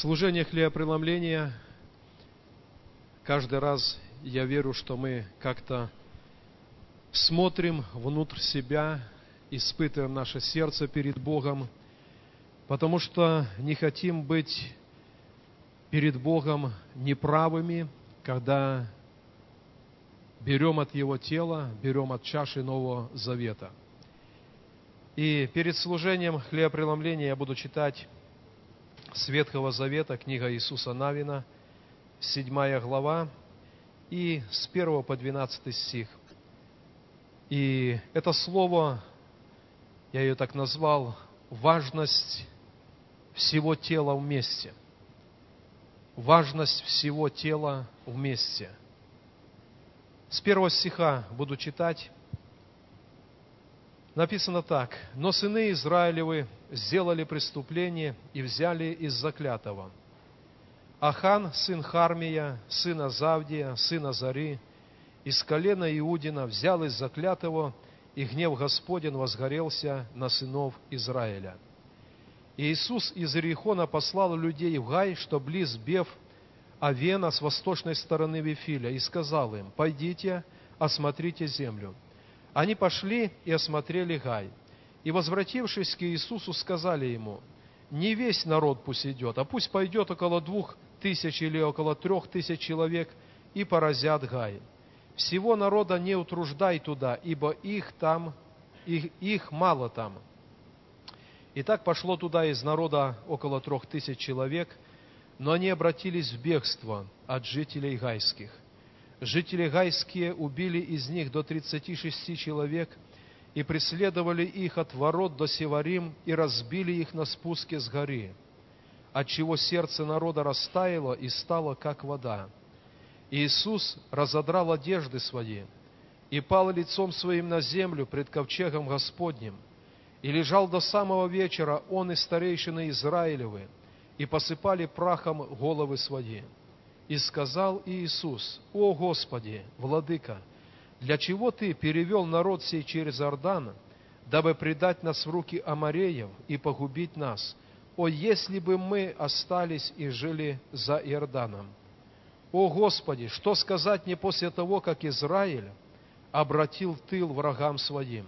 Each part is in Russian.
служение хлебопреломления каждый раз я верю, что мы как-то смотрим внутрь себя, испытываем наше сердце перед Богом, потому что не хотим быть перед Богом неправыми, когда берем от Его тела, берем от чаши Нового Завета. И перед служением хлебопреломления я буду читать с Ветхого Завета, книга Иисуса Навина, 7 глава, и с 1 по 12 стих. И это слово, я ее так назвал, важность всего тела вместе. Важность всего тела вместе. С первого стиха буду читать написано так. «Но сыны Израилевы сделали преступление и взяли из заклятого. Ахан, сын Хармия, сына Завдия, сына Зари, из колена Иудина взял из заклятого, и гнев Господен возгорелся на сынов Израиля. И Иисус из Иерихона послал людей в Гай, что близ Бев Авена с восточной стороны Вифиля, и сказал им, «Пойдите, осмотрите землю». Они пошли и осмотрели Гай. И, возвратившись к Иисусу, сказали ему, не весь народ пусть идет, а пусть пойдет около двух тысяч или около трех тысяч человек и поразят Гай. Всего народа не утруждай туда, ибо их там, их, их мало там. И так пошло туда из народа около трех тысяч человек, но они обратились в бегство от жителей гайских. Жители Гайские убили из них до 36 человек и преследовали их от ворот до Севарим и разбили их на спуске с горы, отчего сердце народа растаяло и стало, как вода. Иисус разодрал одежды свои и пал лицом своим на землю пред ковчегом Господним, и лежал до самого вечера он и старейшины Израилевы, и посыпали прахом головы свои. И сказал Иисус, «О Господи, Владыка, для чего Ты перевел народ сей через Иордан, дабы предать нас в руки Амареев и погубить нас? О, если бы мы остались и жили за Иорданом! О Господи, что сказать мне после того, как Израиль обратил тыл врагам своим?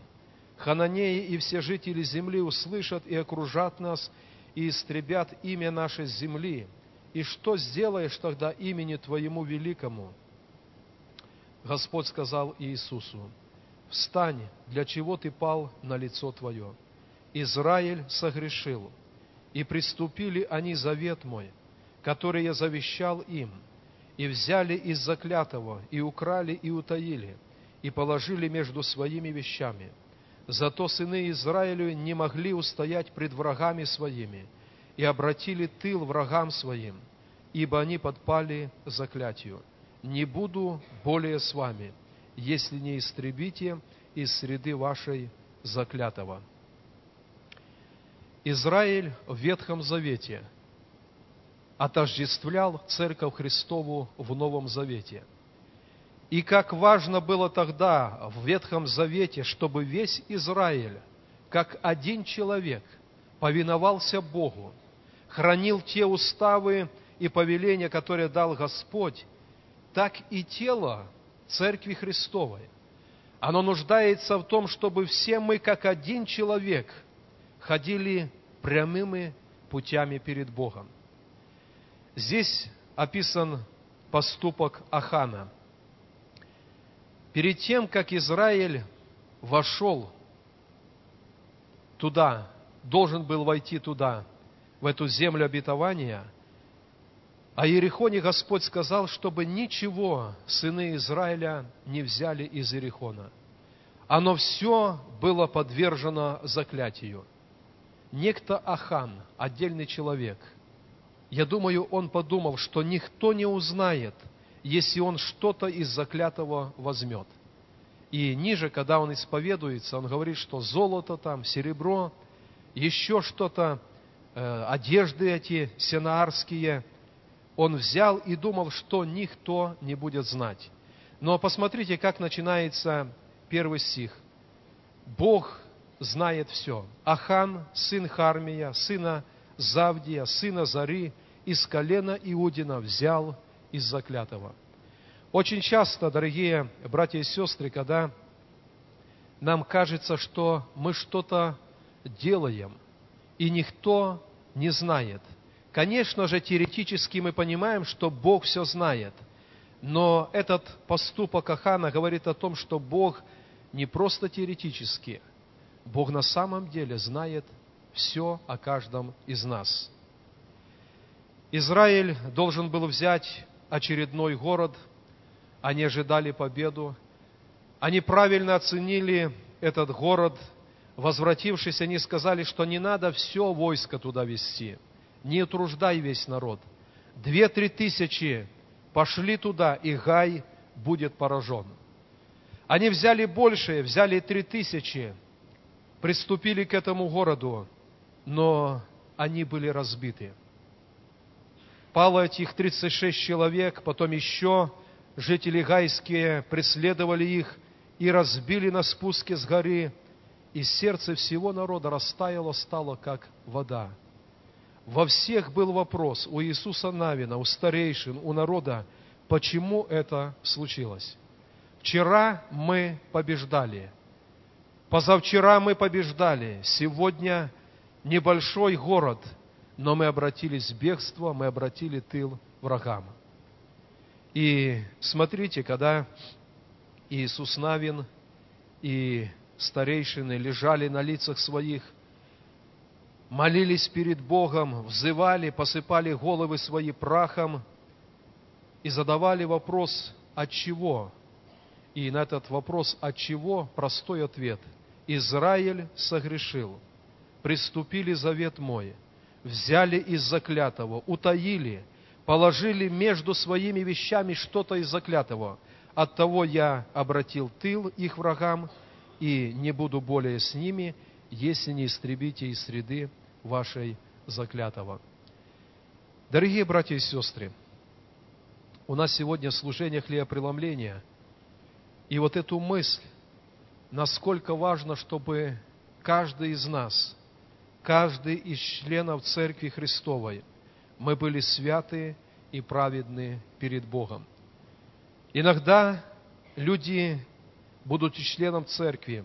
Хананеи и все жители земли услышат и окружат нас, и истребят имя нашей земли, и что сделаешь тогда имени Твоему великому? Господь сказал Иисусу, встань, для чего ты пал на лицо твое? Израиль согрешил, и приступили они завет мой, который я завещал им, и взяли из заклятого, и украли, и утаили, и положили между своими вещами. Зато сыны Израилю не могли устоять пред врагами своими, и обратили тыл врагам своим, ибо они подпали заклятию. Не буду более с вами, если не истребите из среды вашей заклятого. Израиль в Ветхом Завете отождествлял Церковь Христову в Новом Завете. И как важно было тогда в Ветхом Завете, чтобы весь Израиль, как один человек, повиновался Богу, хранил те уставы и повеления, которые дал Господь, так и тело Церкви Христовой. Оно нуждается в том, чтобы все мы, как один человек, ходили прямыми путями перед Богом. Здесь описан поступок Ахана. Перед тем, как Израиль вошел туда, должен был войти туда – в эту землю обетования, о Иерихоне Господь сказал, чтобы ничего сыны Израиля не взяли из Иерихона. Оно все было подвержено заклятию. Некто Ахан, отдельный человек, я думаю, он подумал, что никто не узнает, если он что-то из заклятого возьмет. И ниже, когда он исповедуется, он говорит, что золото там, серебро, еще что-то одежды эти сенаарские, он взял и думал, что никто не будет знать. Но посмотрите, как начинается первый стих. Бог знает все. Ахан, сын Хармия, сына Завдия, сына Зари, из колена Иудина взял из заклятого. Очень часто, дорогие братья и сестры, когда нам кажется, что мы что-то делаем, и никто не знает. Конечно же, теоретически мы понимаем, что Бог все знает. Но этот поступок Ахана говорит о том, что Бог не просто теоретически, Бог на самом деле знает все о каждом из нас. Израиль должен был взять очередной город, они ожидали победу, они правильно оценили этот город, возвратившись, они сказали, что не надо все войско туда вести, не утруждай весь народ. Две-три тысячи пошли туда, и Гай будет поражен. Они взяли большее, взяли три тысячи, приступили к этому городу, но они были разбиты. Пало этих 36 человек, потом еще жители гайские преследовали их и разбили на спуске с горы, и сердце всего народа растаяло, стало как вода. Во всех был вопрос у Иисуса Навина, у старейшин, у народа, почему это случилось. Вчера мы побеждали, позавчера мы побеждали, сегодня небольшой город, но мы обратились в бегство, мы обратили тыл врагам. И смотрите, когда Иисус Навин и старейшины лежали на лицах своих, молились перед Богом, взывали, посыпали головы свои прахом и задавали вопрос, от чего? И на этот вопрос, от чего, простой ответ. Израиль согрешил, приступили завет мой, взяли из заклятого, утаили – положили между своими вещами что-то из заклятого. Оттого я обратил тыл их врагам, и не буду более с ними, если не истребите из среды вашей заклятого. Дорогие братья и сестры, у нас сегодня служение хлебопреломления, и вот эту мысль, насколько важно, чтобы каждый из нас, каждый из членов Церкви Христовой – мы были святы и праведны перед Богом. Иногда люди, будучи членом церкви,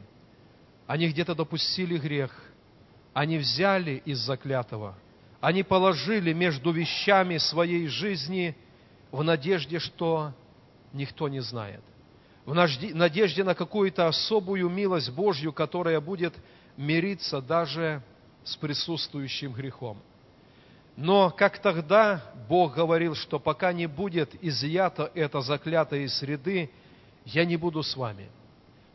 они где-то допустили грех, они взяли из заклятого, они положили между вещами своей жизни в надежде, что никто не знает, в надежде на какую-то особую милость Божью, которая будет мириться даже с присутствующим грехом – но как тогда Бог говорил, что пока не будет изъято это заклятое из среды, я не буду с вами.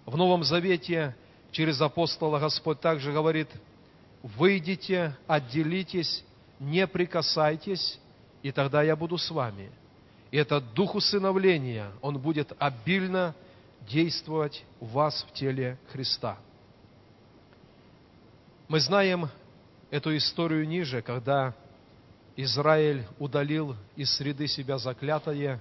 В Новом Завете через апостола Господь также говорит, выйдите, отделитесь, не прикасайтесь, и тогда я буду с вами. И этот дух усыновления, он будет обильно действовать в вас в теле Христа. Мы знаем эту историю ниже, когда Израиль удалил из среды себя заклятое,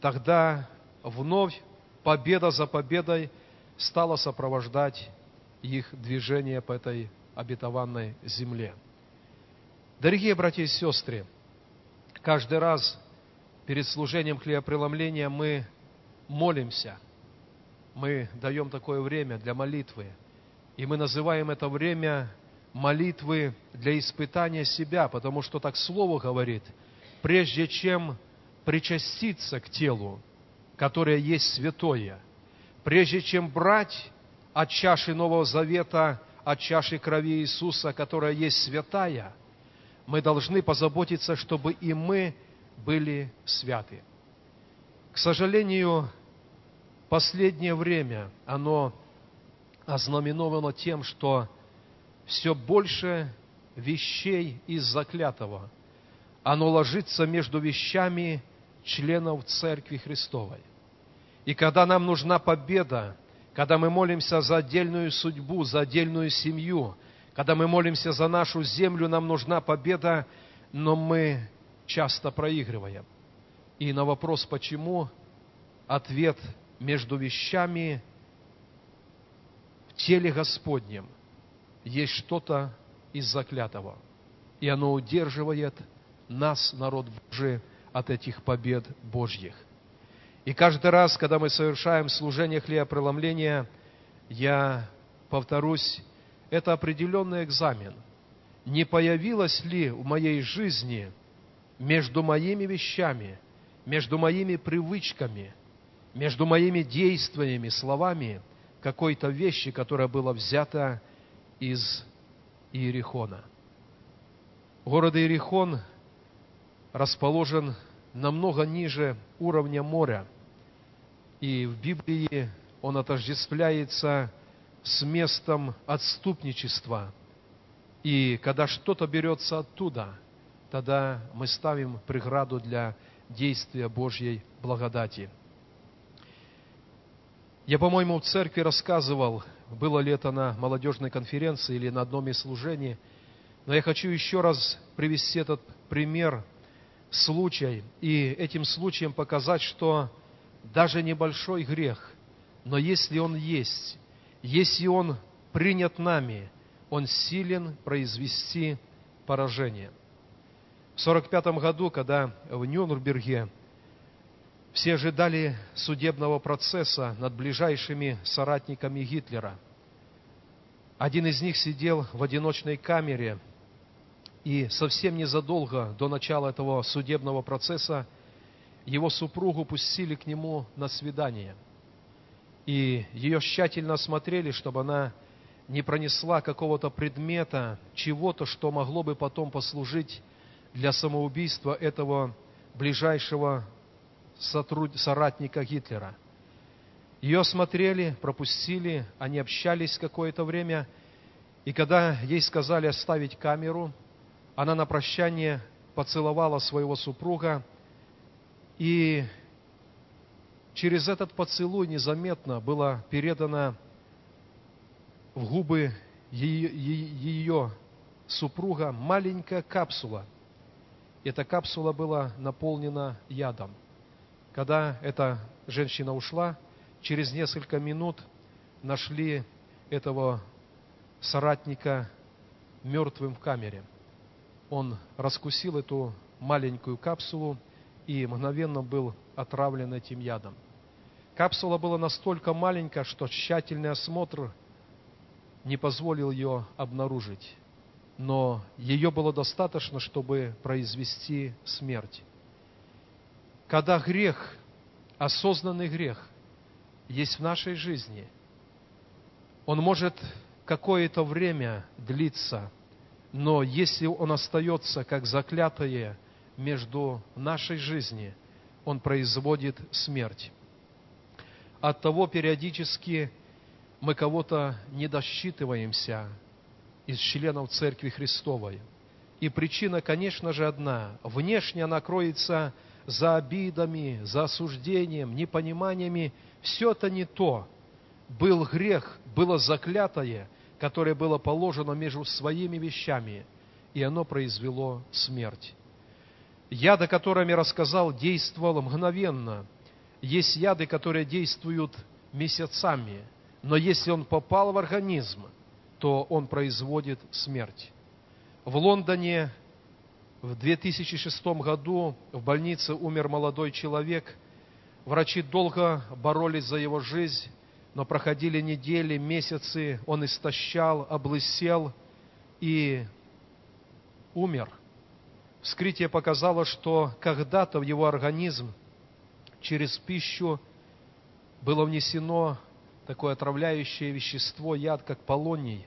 тогда вновь победа за победой стала сопровождать их движение по этой обетованной земле. Дорогие братья и сестры, каждый раз перед служением хлебопреломления мы молимся, мы даем такое время для молитвы, и мы называем это время молитвы для испытания себя, потому что так Слово говорит, прежде чем причаститься к телу, которое есть святое, прежде чем брать от чаши Нового Завета, от чаши крови Иисуса, которая есть святая, мы должны позаботиться, чтобы и мы были святы. К сожалению, последнее время оно ознаменовано тем, что все больше вещей из заклятого. Оно ложится между вещами членов Церкви Христовой. И когда нам нужна победа, когда мы молимся за отдельную судьбу, за отдельную семью, когда мы молимся за нашу землю, нам нужна победа, но мы часто проигрываем. И на вопрос «почему?» ответ между вещами в теле Господнем – есть что-то из заклятого, и оно удерживает нас, народ Божий, от этих побед Божьих. И каждый раз, когда мы совершаем служение хлебопреломления, я повторюсь, это определенный экзамен. Не появилось ли в моей жизни между моими вещами, между моими привычками, между моими действиями, словами какой-то вещи, которая была взята из Иерихона. Город Иерихон расположен намного ниже уровня моря. И в Библии он отождествляется с местом отступничества. И когда что-то берется оттуда, тогда мы ставим преграду для действия Божьей благодати. Я, по-моему, в церкви рассказывал, было ли это на молодежной конференции или на одном из служений, но я хочу еще раз привести этот пример, случай, и этим случаем показать, что даже небольшой грех, но если он есть, если он принят нами, он силен произвести поражение. В 1945 году, когда в Нюрнберге все ожидали судебного процесса над ближайшими соратниками Гитлера, один из них сидел в одиночной камере, и совсем незадолго до начала этого судебного процесса его супругу пустили к нему на свидание – и ее тщательно осмотрели, чтобы она не пронесла какого-то предмета, чего-то, что могло бы потом послужить для самоубийства этого ближайшего сотруд... соратника Гитлера. Ее осмотрели, пропустили, они общались какое-то время, и когда ей сказали оставить камеру, она на прощание поцеловала своего супруга и через этот поцелуй незаметно было передано в губы ее супруга маленькая капсула. Эта капсула была наполнена ядом. Когда эта женщина ушла, через несколько минут нашли этого соратника мертвым в камере. Он раскусил эту маленькую капсулу и мгновенно был отравлен этим ядом. Капсула была настолько маленькая, что тщательный осмотр не позволил ее обнаружить. Но ее было достаточно, чтобы произвести смерть. Когда грех, осознанный грех, есть в нашей жизни, он может какое-то время длиться, но если он остается как заклятое между нашей жизнью, он производит смерть. От того периодически мы кого-то не досчитываемся из членов Церкви Христовой. И причина, конечно же, одна. Внешне она кроется за обидами, за осуждением, непониманиями. Все это не то. Был грех, было заклятое, которое было положено между своими вещами, и оно произвело смерть. Яд, о котором я рассказал, действовал мгновенно – есть яды, которые действуют месяцами, но если он попал в организм, то он производит смерть. В Лондоне в 2006 году в больнице умер молодой человек. Врачи долго боролись за его жизнь, но проходили недели, месяцы, он истощал, облысел и умер. Вскрытие показало, что когда-то в его организм через пищу было внесено такое отравляющее вещество, яд, как полоний.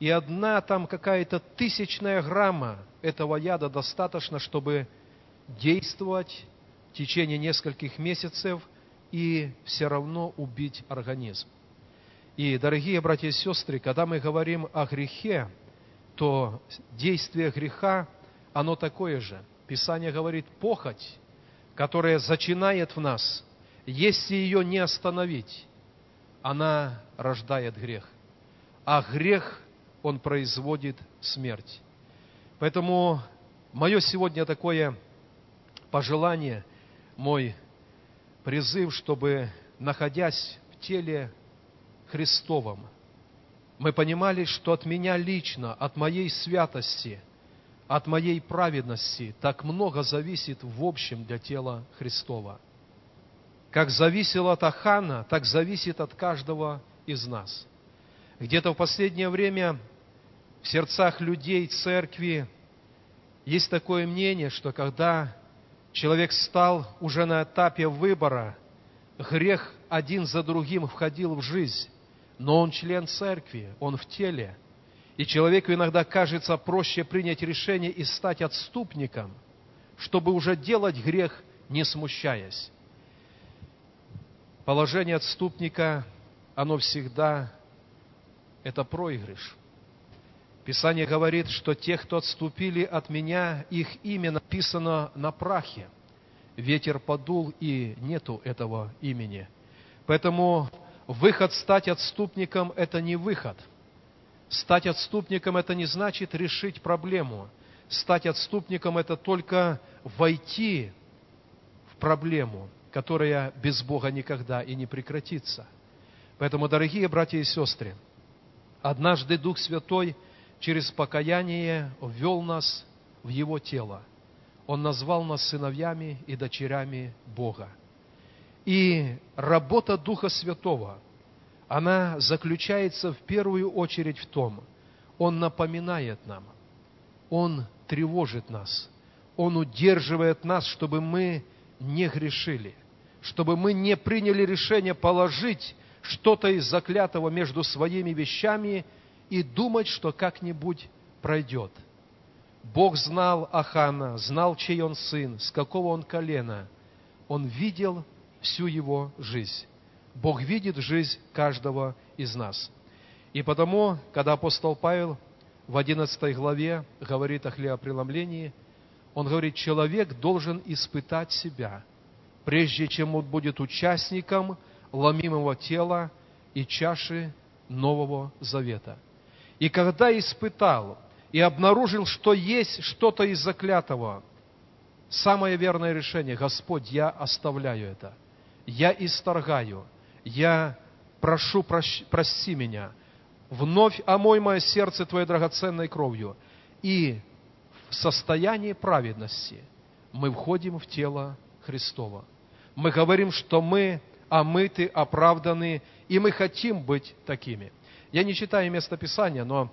И одна там какая-то тысячная грамма этого яда достаточно, чтобы действовать в течение нескольких месяцев и все равно убить организм. И, дорогие братья и сестры, когда мы говорим о грехе, то действие греха, оно такое же. Писание говорит, похоть которая зачинает в нас, если ее не остановить, она рождает грех. А грех, он производит смерть. Поэтому мое сегодня такое пожелание, мой призыв, чтобы, находясь в теле Христовом, мы понимали, что от меня лично, от моей святости, от моей праведности так много зависит в общем для тела Христова. Как зависело от Ахана, так зависит от каждого из нас. Где-то в последнее время в сердцах людей, церкви есть такое мнение, что когда человек стал уже на этапе выбора, грех один за другим входил в жизнь, но он член церкви, он в теле. И человеку иногда кажется проще принять решение и стать отступником, чтобы уже делать грех, не смущаясь. Положение отступника, оно всегда это проигрыш. Писание говорит, что тех, кто отступили от меня, их имя написано на прахе. Ветер подул, и нету этого имени. Поэтому выход стать отступником – это не выход. Стать отступником – это не значит решить проблему. Стать отступником – это только войти в проблему, которая без Бога никогда и не прекратится. Поэтому, дорогие братья и сестры, однажды Дух Святой – через покаяние ввел нас в Его тело. Он назвал нас сыновьями и дочерями Бога. И работа Духа Святого, она заключается в первую очередь в том, Он напоминает нам, Он тревожит нас, Он удерживает нас, чтобы мы не грешили, чтобы мы не приняли решение положить что-то из заклятого между своими вещами – и думать, что как-нибудь пройдет. Бог знал Ахана, знал, чей он сын, с какого он колена. Он видел всю его жизнь. Бог видит жизнь каждого из нас. И потому, когда апостол Павел в 11 главе говорит о хлебопреломлении, он говорит, человек должен испытать себя, прежде чем он будет участником ломимого тела и чаши Нового Завета – и когда испытал и обнаружил, что есть что-то из заклятого, самое верное решение, Господь, я оставляю это. Я исторгаю. Я прошу, прощ, прости меня. Вновь омой мое сердце Твоей драгоценной кровью. И в состоянии праведности мы входим в тело Христова. Мы говорим, что мы омыты, оправданы, и мы хотим быть такими – я не читаю место Писания, но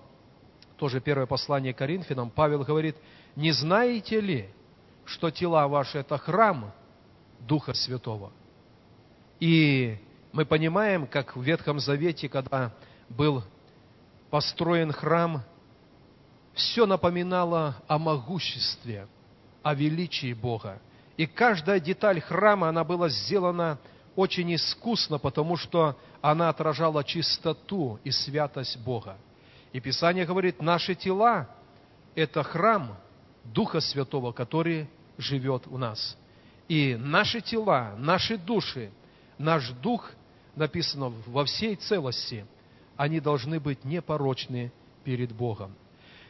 тоже первое послание Коринфянам, Павел говорит, не знаете ли, что тела ваши – это храм Духа Святого? И мы понимаем, как в Ветхом Завете, когда был построен храм, все напоминало о могуществе, о величии Бога. И каждая деталь храма, она была сделана очень искусно, потому что она отражала чистоту и святость Бога. И Писание говорит, наши тела – это храм Духа Святого, который живет в нас. И наши тела, наши души, наш дух, написано во всей целости, они должны быть непорочны перед Богом.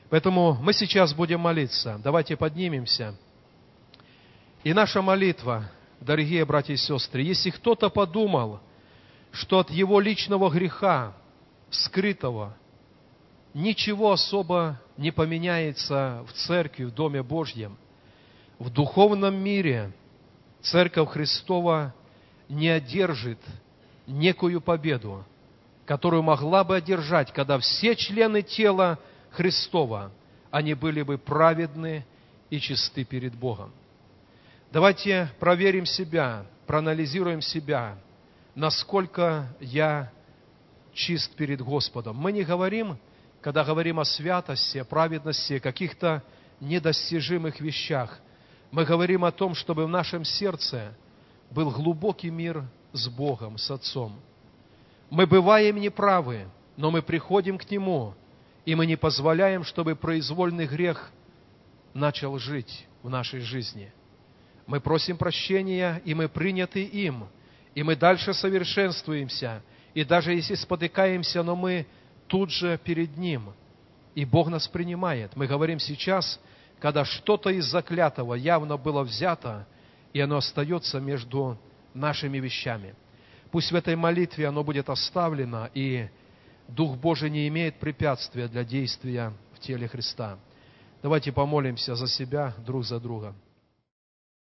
Поэтому мы сейчас будем молиться. Давайте поднимемся. И наша молитва – дорогие братья и сестры, если кто-то подумал, что от его личного греха, скрытого, ничего особо не поменяется в церкви, в Доме Божьем, в духовном мире Церковь Христова не одержит некую победу, которую могла бы одержать, когда все члены тела Христова, они были бы праведны и чисты перед Богом. Давайте проверим себя, проанализируем себя, насколько я чист перед Господом. Мы не говорим, когда говорим о святости, о праведности, о каких-то недостижимых вещах. Мы говорим о том, чтобы в нашем сердце был глубокий мир с Богом, с Отцом. Мы бываем неправы, но мы приходим к Нему, и мы не позволяем, чтобы произвольный грех начал жить в нашей жизни – мы просим прощения, и мы приняты им, и мы дальше совершенствуемся, и даже если спотыкаемся, но мы тут же перед Ним, и Бог нас принимает. Мы говорим сейчас, когда что-то из заклятого явно было взято, и оно остается между нашими вещами. Пусть в этой молитве оно будет оставлено, и Дух Божий не имеет препятствия для действия в теле Христа. Давайте помолимся за себя, друг за друга.